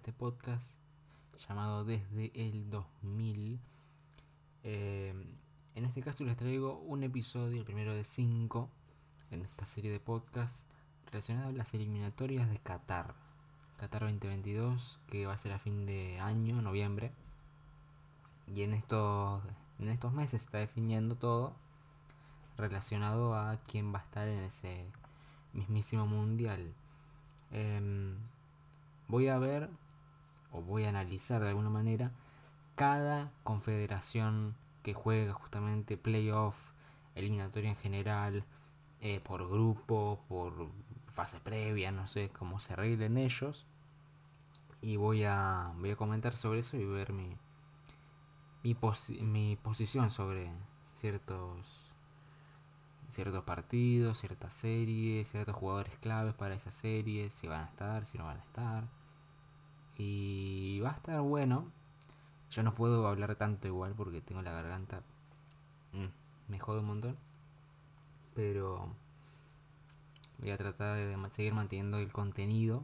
este podcast llamado Desde el 2000. Eh, en este caso les traigo un episodio, el primero de cinco, en esta serie de podcasts relacionado a las eliminatorias de Qatar. Qatar 2022, que va a ser a fin de año, noviembre. Y en estos, en estos meses se está definiendo todo relacionado a quién va a estar en ese mismísimo mundial. Em, voy a ver o voy a analizar de alguna manera cada confederación que juega justamente playoff, eliminatoria en general, eh, por grupo, por fase previa, no sé cómo se arreglen ellos. Y voy a, voy a comentar sobre eso y ver mi, mi, mi posición sobre ciertos ciertos partidos, ciertas series, ciertos jugadores claves para esas series, si van a estar, si no van a estar. Y va a estar bueno. Yo no puedo hablar tanto igual porque tengo la garganta. Mm, me jode un montón. Pero voy a tratar de seguir manteniendo el contenido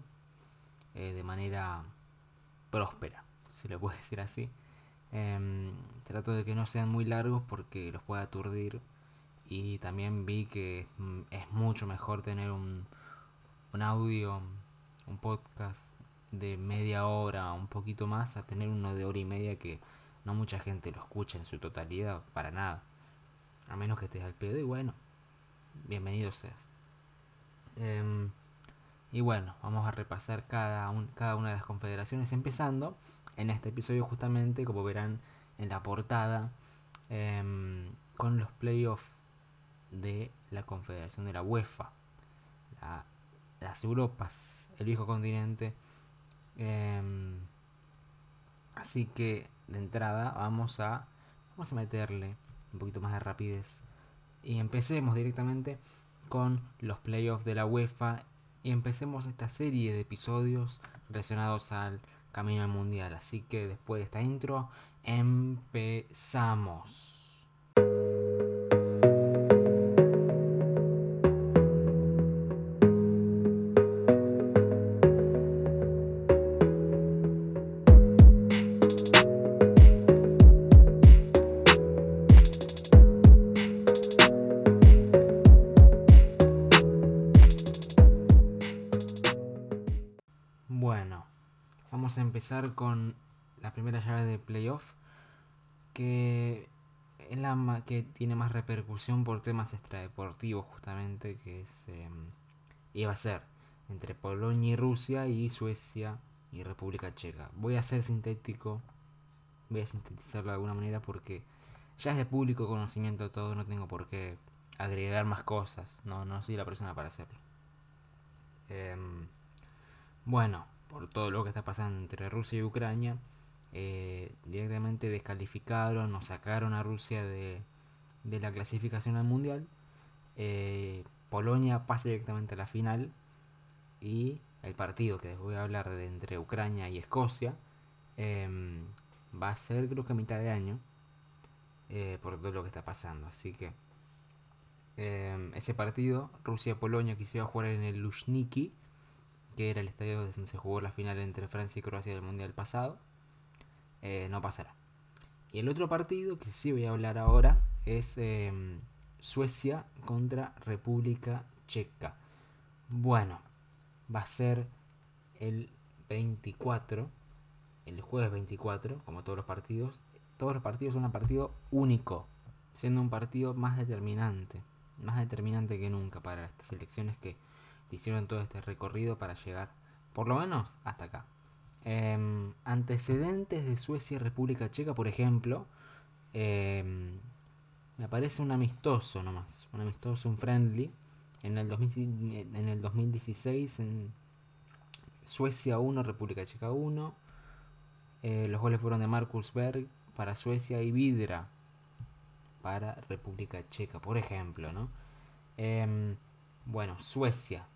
eh, de manera próspera, si lo puedo decir así. Em, trato de que no sean muy largos porque los pueda aturdir y también vi que mm, es mucho mejor tener un, un audio, un podcast de media hora, un poquito más, a tener uno de hora y media que no mucha gente lo escucha en su totalidad, para nada. A menos que estés al pedo y bueno, bienvenido seas. Em, y bueno, vamos a repasar cada, cada una de las confederaciones, empezando en este episodio justamente, como verán en la portada, em, con los playoffs de la Confederación de la UEFA, las Europas, el viejo continente. Em, así que de entrada vamos a, vamos a meterle un poquito más de rapidez y empecemos directamente con los playoffs de la UEFA y empecemos esta serie de episodios relacionados al camino al mundial. Así que después de esta intro empezamos. Empezar con la primera llave de playoff, que es la que tiene más repercusión por temas extradeportivos, justamente, que es, em, iba a ser entre Polonia y Rusia y Suecia y República Checa. Voy a ser sintético, voy a sintetizarlo de alguna manera porque ya es de público conocimiento todo, no tengo por qué agregar más cosas, no, no soy la persona para hacerlo. Em, bueno, por todo lo que está pasando entre Rusia y Ucrania, eh, directamente descalificaron o sacaron a Rusia de, la clasificación al mundial. Eh, Polonia pasa directamente a la final y el partido que les voy a hablar de entre Ucrania y Escocia em, va a ser creo que a mitad de año eh, por todo lo que está pasando. Así que em, ese partido, Rusia-Polonia, quisiera jugar en el Lushniki que era el estadio donde se jugó la final entre Francia y Croacia del Mundial pasado, eh, no pasará. Y el otro partido que sí voy a hablar ahora es em, Suecia contra República Checa. Bueno, va a ser el 24, el jueves 24, como todos los partidos. Todos los partidos son un partido único, siendo un partido más determinante, más determinante que nunca para estas elecciones que hicieron todo este recorrido para llegar, por lo menos, hasta acá. Em, antecedentes de Suecia y República Checa, por ejemplo, em, me aparece un amistoso nomás, un amistoso, un friendly, en el, en el 2016 en Suecia 1, República Checa 1. Eh, los goles fueron de Marcus Berg para Suecia y Vidra para República Checa, por ejemplo, ¿no? Em, bueno, Suecia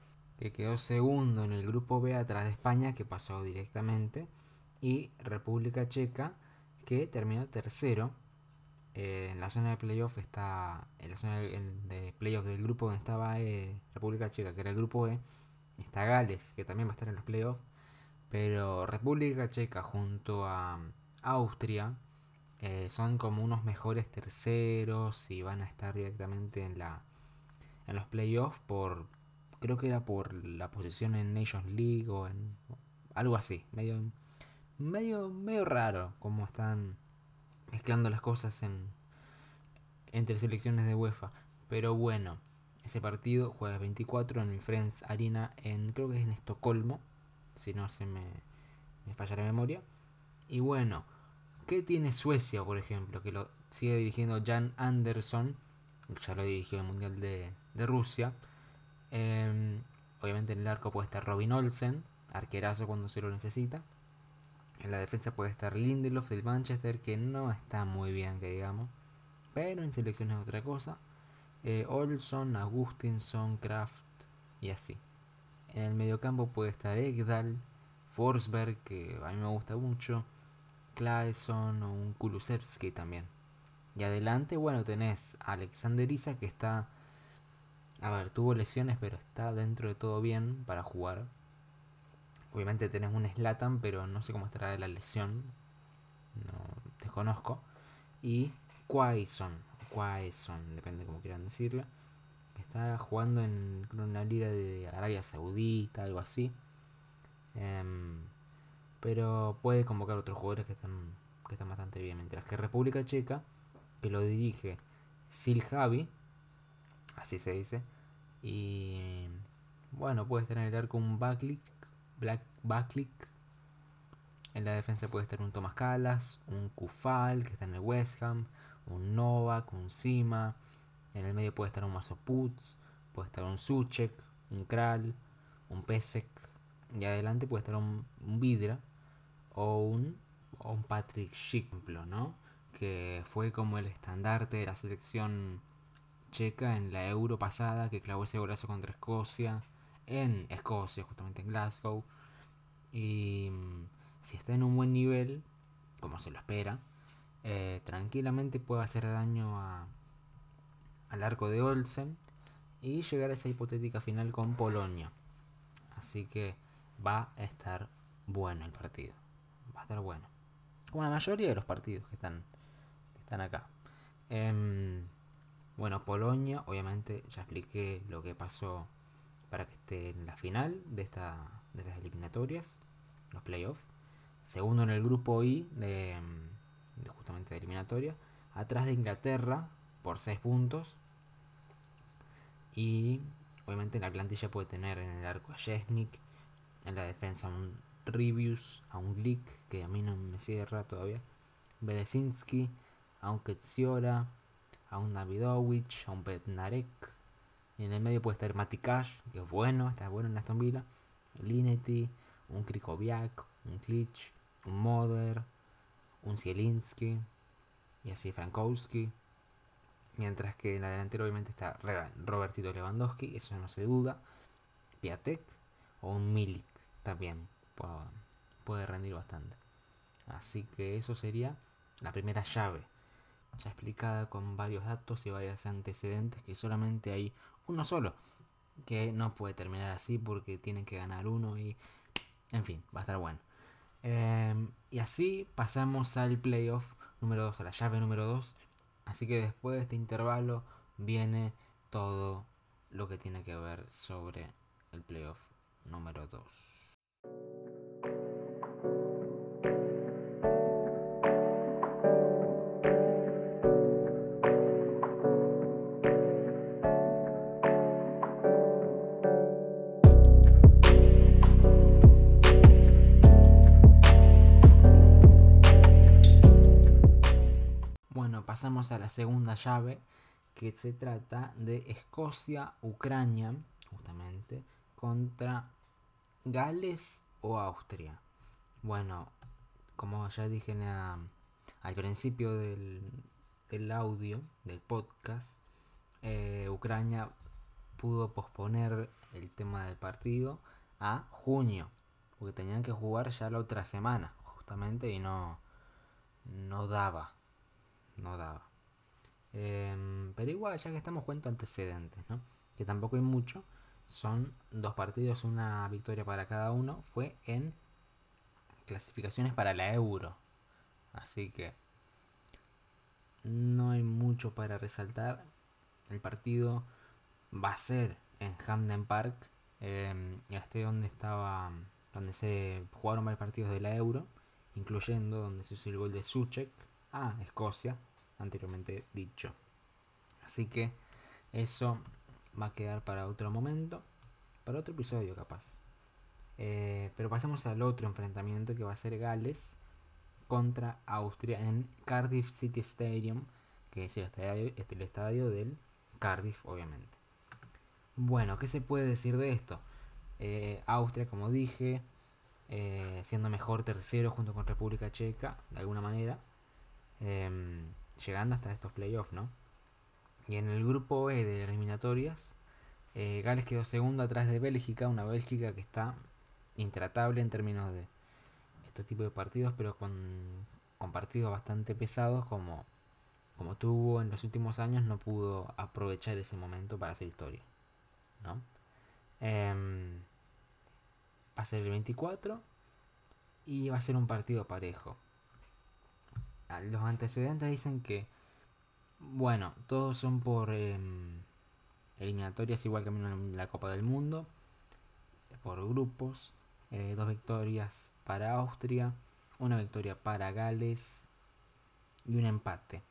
que quedó segundo en el grupo B atrás de España, que pasó directamente, y República Checa, que terminó tercero. Eh, en la zona de playoff está, en la zona de playoff del grupo donde estaba eh, República Checa, que era el grupo E, está Gales, que también va a estar en los playoffs, Pero República Checa junto a Austria eh, son como unos mejores terceros y van a estar directamente en la en los playoffs por creo que era por la posición en Nations League o en algo así, medio medio medio raro como están mezclando las cosas en entre selecciones de UEFA, pero bueno, ese partido juega el 24 en el Friends Arena en creo que es en Estocolmo, si no se me, me falla la memoria. Y bueno, ¿qué tiene Suecia, por ejemplo? Que lo sigue dirigiendo Jan Anderson, ya lo dirigió el Mundial de, de Rusia. Em, obviamente en el arco puede estar Robin Olsen, arquerazo cuando se lo necesita. En la defensa puede estar Lindelof del Manchester, que no está muy bien, que digamos. Pero en selección es otra cosa. Eh, Olson, Agustinson, Kraft y así. En el mediocampo puede estar Egdal, Forsberg, que a mí me gusta mucho. Claesson o un Kulusevski también. Y adelante, bueno, tenés a Alexander Isa que está. A ver, tuvo lesiones, pero está dentro de todo bien para jugar. Obviamente tenés un Slatan, pero no sé cómo estará de la lesión. No desconozco. Y Quaison, Quaison, depende como quieran decirlo. Está jugando en una liga de Arabia Saudita, algo así. Em, pero puede convocar otros jugadores que están, que están bastante bien. Mientras que República Checa, que lo dirige Sil Javi, así se dice. Y bueno, puede estar en el arco un backlick, black backlick. En la defensa puede estar un Thomas Calas, un Kufal, que está en el West Ham, un Novak, un Sima. En el medio puede estar un Masoputz, puede estar un Suchek, un Kral, un Pesek. Y adelante puede estar un, Vidra o un, un Patrick Schick, ¿no? Que fue como el estandarte de la selección checa en la Euro pasada, que clavó ese golazo contra Escocia, en Escocia, justamente en Glasgow. Y mm, si está en un buen nivel, como se lo espera, eh, tranquilamente puede hacer daño a, al arco de Olsen y llegar a esa hipotética final con Polonia. Así que va a estar bueno el partido. Va a estar bueno. Como la mayoría de los partidos que están, que están acá. Em, bueno, Polonia, obviamente ya expliqué lo que pasó para que esté en la final de, esta, de estas eliminatorias, los playoffs. Segundo en el grupo I de, justamente de eliminatoria, atrás de Inglaterra por 6 puntos. Y obviamente en la plantilla puede tener en el arco a Jesnik, en la defensa a un Rivius, a un Glick, que a mí no me cierra todavía, Berezinski, a un Ketsiora, a un Davidovich, a un Petnarek. Y en el medio puede estar Matikash, que es bueno, está bueno en Aston Villa, Linetti, un Krikoviak, un Klitsch, un Moder, un Zielinski y así Frankowski. Mientras que en la delantera obviamente está Robertito Lewandowski, eso no se duda. Piatek o un Milik también puede, rendir bastante. Así que eso sería la primera llave. Ya explicada con varios datos y varios antecedentes que solamente hay uno solo. Que no puede terminar así porque tienen que ganar uno y... En fin, va a estar bueno. Em, y así pasamos al playoff número 2, a la llave número 2. Así que después de este intervalo viene todo lo que tiene que ver sobre el playoff número 2. Pasamos a la segunda llave que se trata de Escocia, Ucrania, justamente, contra Gales o Austria. Bueno, como ya dije al principio del, audio, del podcast, eh, Ucrania pudo posponer el tema del partido a junio, porque tenían que jugar ya la otra semana, justamente, y no, no daba no daba. Em, pero igual, ya que estamos cuento antecedentes, ¿no? Que tampoco hay mucho. Son dos partidos, una victoria para cada uno. Fue en clasificaciones para la Euro. Así que no hay mucho para resaltar. El partido va a ser en Hamden Park, eh, el donde estaba, donde se jugaron varios partidos de la Euro, incluyendo donde se hizo el gol de Suchek a Escocia, anteriormente dicho. Así que eso va a quedar para otro momento, para otro episodio capaz. Eh, pero pasemos al otro enfrentamiento que va a ser Gales contra Austria en Cardiff City Stadium, que es el estadio, el estadio del Cardiff, obviamente. Bueno, ¿qué se puede decir de esto? Eh, Austria, como dije, eh, siendo mejor tercero junto con República Checa, de alguna manera, em, llegando hasta estos playoffs, ¿no? Y en el grupo E de eliminatorias, eh, Gales quedó segundo atrás de Bélgica, una Bélgica que está intratable en términos de este tipo de partidos, pero con, partidos bastante pesados como, como tuvo en los últimos años, no pudo aprovechar ese momento para hacer historia. ¿no? Em, va a ser el 24 y va a ser un partido parejo. Los antecedentes dicen que, bueno, todos son por em, eliminatorias igual que la Copa del Mundo, por grupos, eh, dos victorias para Austria, una victoria para Gales y un empate.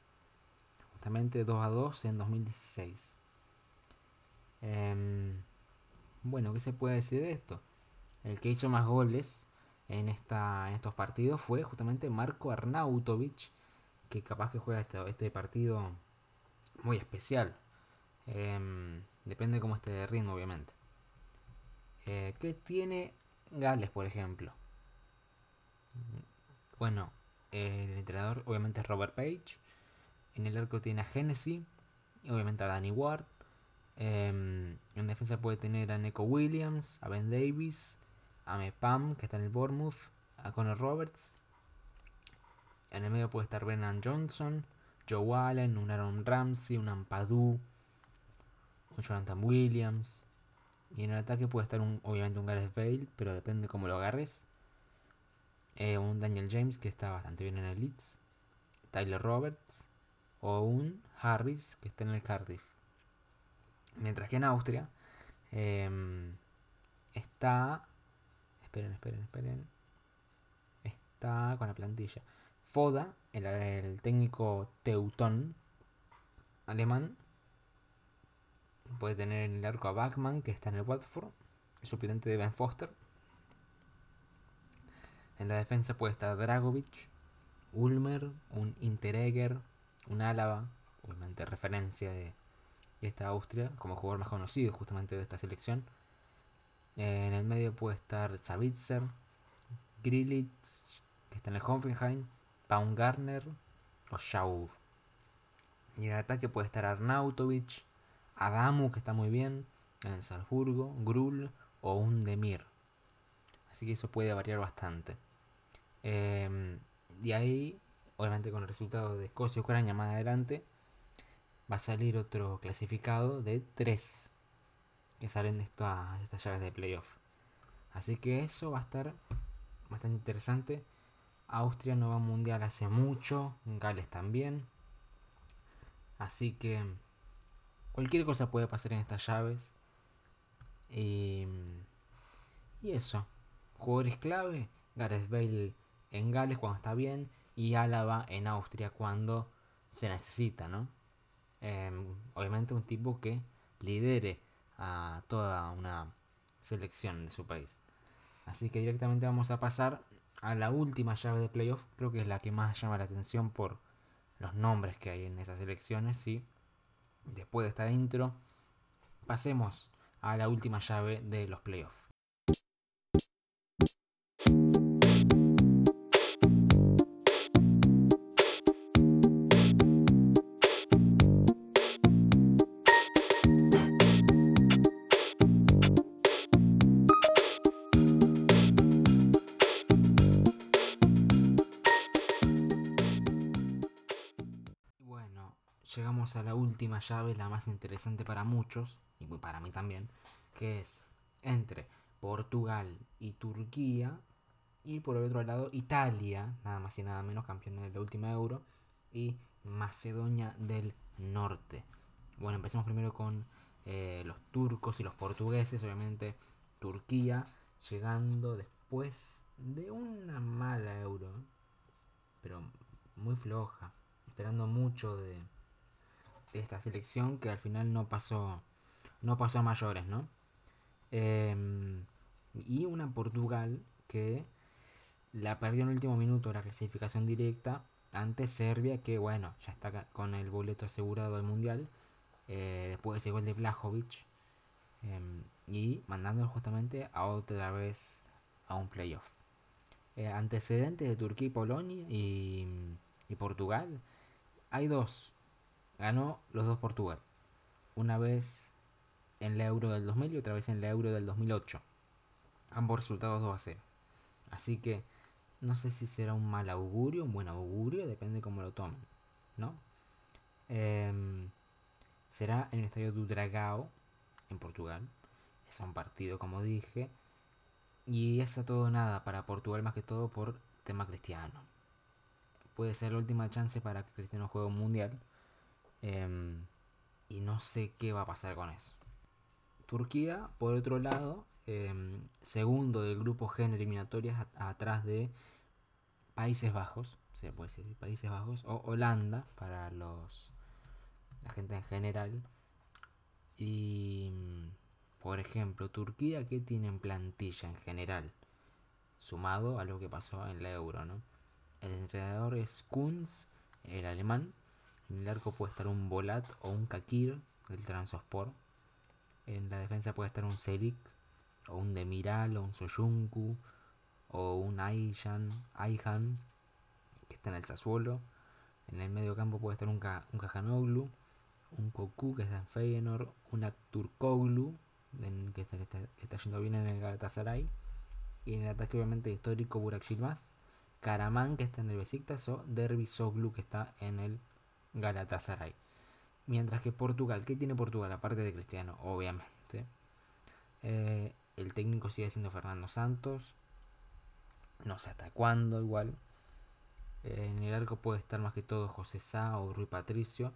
Justamente 2 a 2 en 2016. Em, bueno, ¿qué se puede decir de esto? El que hizo más goles en, esta, en estos partidos fue justamente Marco Arnautovic, que capaz que juega este, este partido muy especial. Em, depende cómo esté de ritmo, obviamente. Eh, ¿Qué tiene Gales, por ejemplo? Bueno, el entrenador obviamente es Robert Page. En el arco tiene a Genesis. Obviamente a Danny Ward. Em, en defensa puede tener a Neko Williams, a Ben Davis, a Mepam, que está en el Bournemouth, a Connor Roberts. En el medio puede estar Brennan Johnson, Joe Allen, un Aaron Ramsey, un Ampadu, un Jonathan Williams. Y en el ataque puede estar un, obviamente un Gareth Bale, pero depende cómo lo agarres. Eh, un Daniel James que está bastante bien en el Leeds, Tyler Roberts o un Harris que está en el Cardiff. Mientras que en Austria em, está... Esperen, esperen, esperen. Está con la plantilla. Foda, el, técnico teutón alemán. Puede tener en el arco a Bachmann, que está en el Watford. El suplente de Ben Foster. En la defensa puede estar Dragovic, Ulmer, un Interegger, un Álava, obviamente referencia de, esta Austria como jugador más conocido justamente de esta selección. En el medio puede estar Savitzer, Grilitz, que está en el Hoffenheim, Baumgartner o Schau. Y en el ataque puede estar Arnautovic, Adamu, que está muy bien, en Salzburgo, Grul o un Demir. Así que eso puede variar bastante. Eh, y ahí, obviamente con el resultado de Escocia y Ucrania más adelante, va a salir otro clasificado de 3 que salen estas, estas llaves de playoff. Así que eso va a estar bastante interesante. Austria no va a mundial hace mucho, Gales también. Así que cualquier cosa puede pasar en estas llaves. Y, y eso. Jugadores clave. Gareth Bale en Gales cuando está bien y Álava en Austria cuando se necesita, ¿no? Em, obviamente un tipo que lidere a toda una selección de su país. Así que directamente vamos a pasar a la última llave de playoff. Creo que es la que más llama la atención por los nombres que hay en esas selecciones. Y después de esta intro, pasemos a la última llave de los playoffs. Última llave, la más interesante para muchos, y para mí también, que es entre Portugal y Turquía Y por el otro lado, Italia, nada más y nada menos, campeón de la última Euro. Y Macedonia del Norte. Bueno, empecemos primero con eh, los turcos y los portugueses, obviamente. Turquía llegando después de una mala Euro, pero muy floja, esperando mucho de, esta selección que al final no pasó, no pasó a mayores, ¿no? Em, y una Portugal que la perdió en el último minuto la clasificación directa ante Serbia, que bueno, ya está con el boleto asegurado al mundial. Eh, después de ese gol de Blajovic. Em, y mandando justamente a otra vez a un playoff. Eh, antecedentes de Turquía y Polonia y, y, Portugal. Hay dos. Ganó los dos Portugal. Una vez en la Euro del 2000 y otra vez en la Euro del 2008. Ambos resultados 2 a 0. Así que no sé si será un mal augurio, un buen augurio, depende cómo lo tomen. ¿No? Em, será en el estadio do Dragao, en Portugal. Es un partido, como dije. Y es todo nada para Portugal, más que todo por tema cristiano. Puede ser la última chance para que Cristiano juegue un mundial. Em, y no sé qué va a pasar con eso. Turquía, por otro lado, em, segundo del grupo G en eliminatorias atrás de Países Bajos, se puede decir Países Bajos, o Holanda para los la gente en general. Y por ejemplo, Turquía, ¿qué tiene en plantilla en general? Sumado a lo que pasó en la Euro, ¿no? El entrenador es Kunz, el alemán. En el arco puede estar un Bolat o un Kakir, del Transospor. En la defensa puede estar un Selik, o un Demiral, o un Soyuncu, o un Ayhan, Ayhan que está en el Sassuolo. En el medio campo puede estar un, un Kajanoglu, un Koku que está en Feyenoord, un Akturkoglu que está, yendo bien en el Galatasaray. Y en el ataque obviamente histórico Burak Yilmaz, Karaman que está en el Besiktas o Derby Soglu que está en el Galatasaray. Mientras que Portugal, ¿qué tiene Portugal aparte de Cristiano? Obviamente. Eh, el técnico sigue siendo Fernando Santos. No sé hasta cuándo igual. Eh, en el arco puede estar más que todo José Sá o Rui Patricio.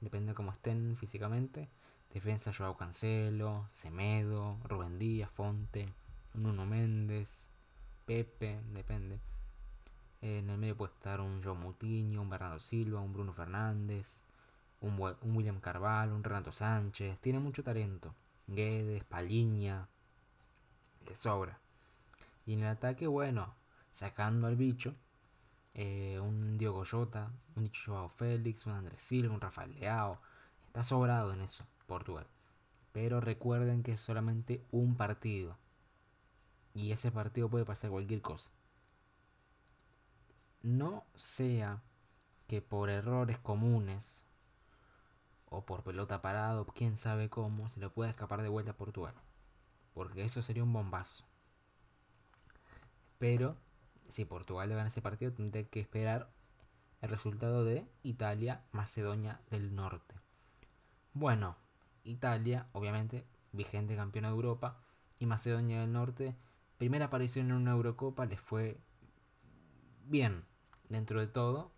Depende de cómo estén físicamente. Defensa Joao Cancelo, Semedo, Rubén Díaz, Fonte, Nuno Méndez, Pepe, depende. En el medio puede estar un Joe Moutinho, un Bernardo Silva, un Bruno Fernández, un, William Carvalho, un Renato Sánchez. Tiene mucho talento. Guedes, Paliña, le sobra. Y en el ataque, bueno, sacando al bicho, eh, un Diogo Jota, un Joao Félix, un Andrés Silva, un Rafael Leao. Está sobrado en eso. Portugal. Pero recuerden que es solamente un partido. Y ese partido puede pasar cualquier cosa. No sea que por errores comunes o por pelota parado, quién sabe cómo, se le pueda escapar de vuelta a Portugal. Porque eso sería un bombazo. Pero si Portugal le gana ese partido, tendré que esperar el resultado de Italia, Macedonia del Norte. Bueno, Italia, obviamente, vigente campeona de Europa, y Macedonia del Norte, primera aparición en una Eurocopa, les fue bien dentro de todo.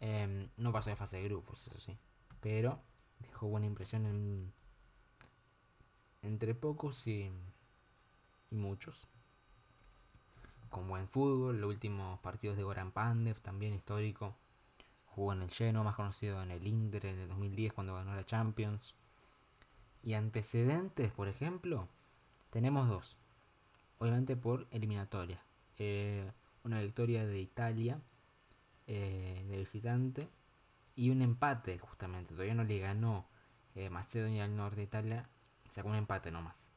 Em, no pasó de fase de grupos, eso sí, pero dejó buena impresión en, entre pocos y, y muchos. Con buen fútbol, los últimos partidos de Goran Pandev, también histórico. Jugó en el Genoa, más conocido en el Inter en el 2010 cuando ganó la Champions. Y antecedentes, por ejemplo, tenemos dos. Obviamente por eliminatoria. Eh, una victoria de Italia eh, de visitante y un empate justamente. Todavía no le ganó eh, Macedonia al norte de Italia. Sacó un empate nomás.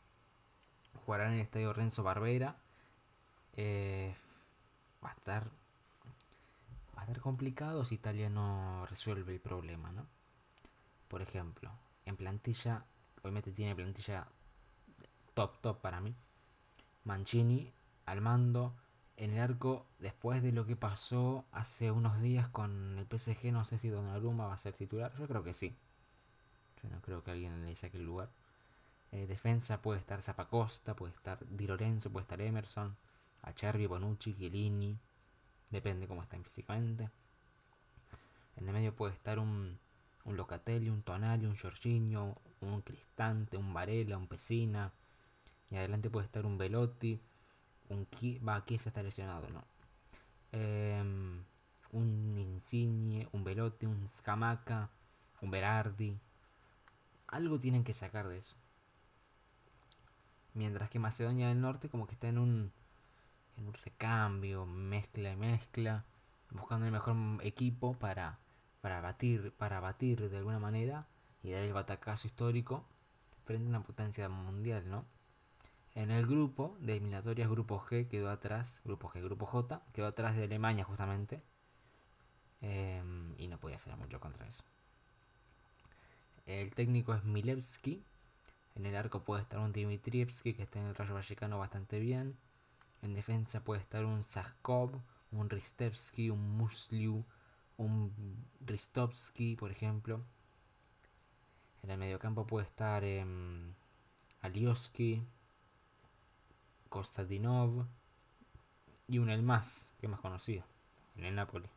Jugarán en el estadio Renzo Barbera. va a estar va a estar complicado si Italia no resuelve el problema, ¿no? Por ejemplo, en plantilla Obviamente tiene plantilla top, top para mí. Mancini al mando. En el arco, después de lo que pasó hace unos días con el PSG, no sé si Donnarumma va a ser titular. Yo creo que sí. Yo no creo que alguien le saque el lugar. Eh, defensa puede estar Zapacosta, puede estar Di Lorenzo, puede estar Emerson. Acerbi, Bonucci, Chiellini, depende cómo estén físicamente. En el medio puede estar un, un Locatelli, un Tonali, un Jorginho, un Cristante, un Varela, un Pesina. Y adelante puede estar un Velotti, un se está lesionado, ¿no? Em, un Insigne, un Velotti, un Scamaca, un Berardi. Algo tienen que sacar de eso. Mientras que Macedonia del Norte como que está en un, en un recambio, mezcla y mezcla, buscando el mejor equipo para, para batir, para batir de alguna manera y dar el batacazo histórico frente a una potencia mundial, ¿no? En el grupo de eliminatorias, grupo G quedó atrás, grupo G, grupo J, quedó atrás de Alemania justamente. Em, y no podía hacer mucho contra eso. El técnico es Milevski. En el arco puede estar un Dimitrievski que está en el Rayo Vallecano bastante bien. En defensa puede estar un Zaskov, un Ristevski, un Musliu, un Ristovski, por ejemplo. En el mediocampo puede estar eh, Alioski, Kostadinov y un el más, que es más conocido, en el Napoli.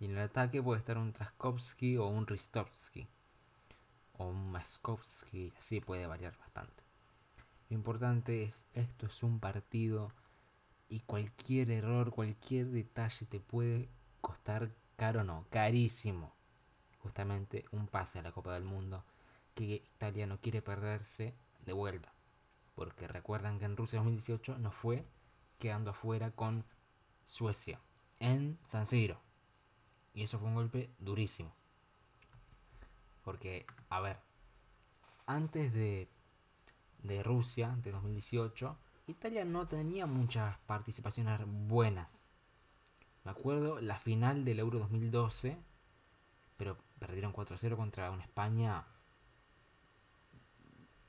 Y en el ataque puede estar un Traskowski o un Ristovski. O un Maskovski, así puede variar bastante. Lo importante es, esto es un partido y cualquier error, cualquier detalle te puede costar caro no, carísimo. Justamente un pase a la Copa del Mundo que Italia no quiere perderse de vuelta. Porque recuerdan que en Rusia 2018 no fue quedando afuera con Suecia en San Siro. Y eso fue un golpe durísimo. Porque, a ver, antes de, de Rusia, de 2018, Italia no tenía muchas participaciones buenas. Me acuerdo la final del Euro 2012, pero perdieron 4-0 contra una España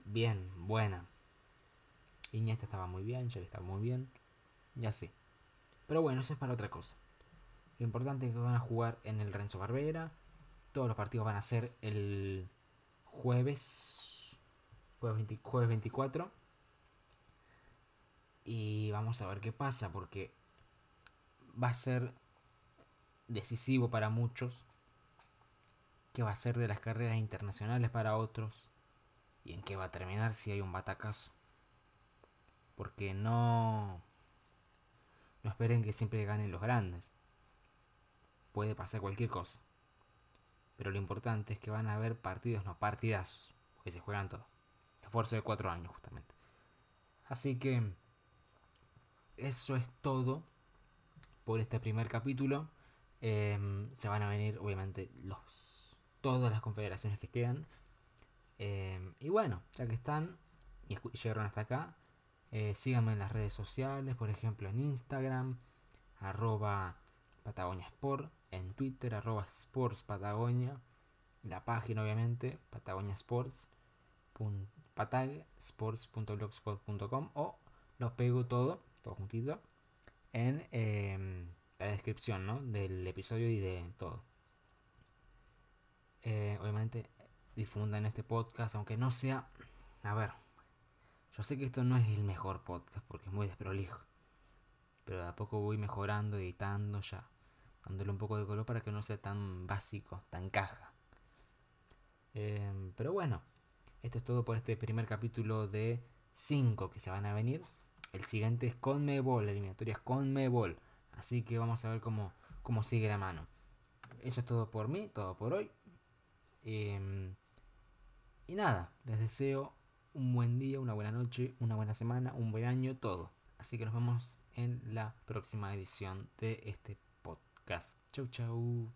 bien, buena. Iniesta estaba muy bien, Xavi estaba muy bien, y así. Pero bueno, eso es para otra cosa. Lo importante es que van a jugar en el Renzo Barbera. Todos los partidos van a ser el jueves. Jueves, 24. Y vamos a ver qué pasa. Porque va a ser decisivo para muchos. ¿Qué va a ser de las carreras internacionales para otros? ¿Y en qué va a terminar si hay un batacazo? Porque no... No esperen que siempre ganen los grandes puede pasar cualquier cosa. Pero lo importante es que van a haber partidos, no partidazos, que se juegan todos. Esfuerzo de cuatro años, justamente. Así que eso es todo por este primer capítulo. Em, se van a venir, obviamente, los todas las confederaciones que quedan. Em, y bueno, ya que están y llegaron hasta acá, eh, síganme en las redes sociales, por ejemplo en Instagram, arroba Patagonia Sport, en Twitter, arroba Sports Patagonia, la página obviamente, Patagonia Sports, o lo pego todo, todo juntito, en em, la descripción ¿no? del episodio y de todo. Eh, obviamente difundan este podcast, aunque no sea, a ver, yo sé que esto no es el mejor podcast porque es muy desprolijo, pero de a poco voy mejorando, editando ya dándole un poco de color para que no sea tan básico, tan caja. Em, pero bueno, esto es todo por este primer capítulo de 5 que se van a venir. El siguiente es con Mebol, la eliminatoria es con Mebol. Así que vamos a ver cómo, cómo sigue la mano. Eso es todo por mí, todo por hoy. Em, y nada, les deseo un buen día, una buena noche, una buena semana, un buen año, todo. Así que nos vemos en la próxima edición de este podcast. Chau, chau.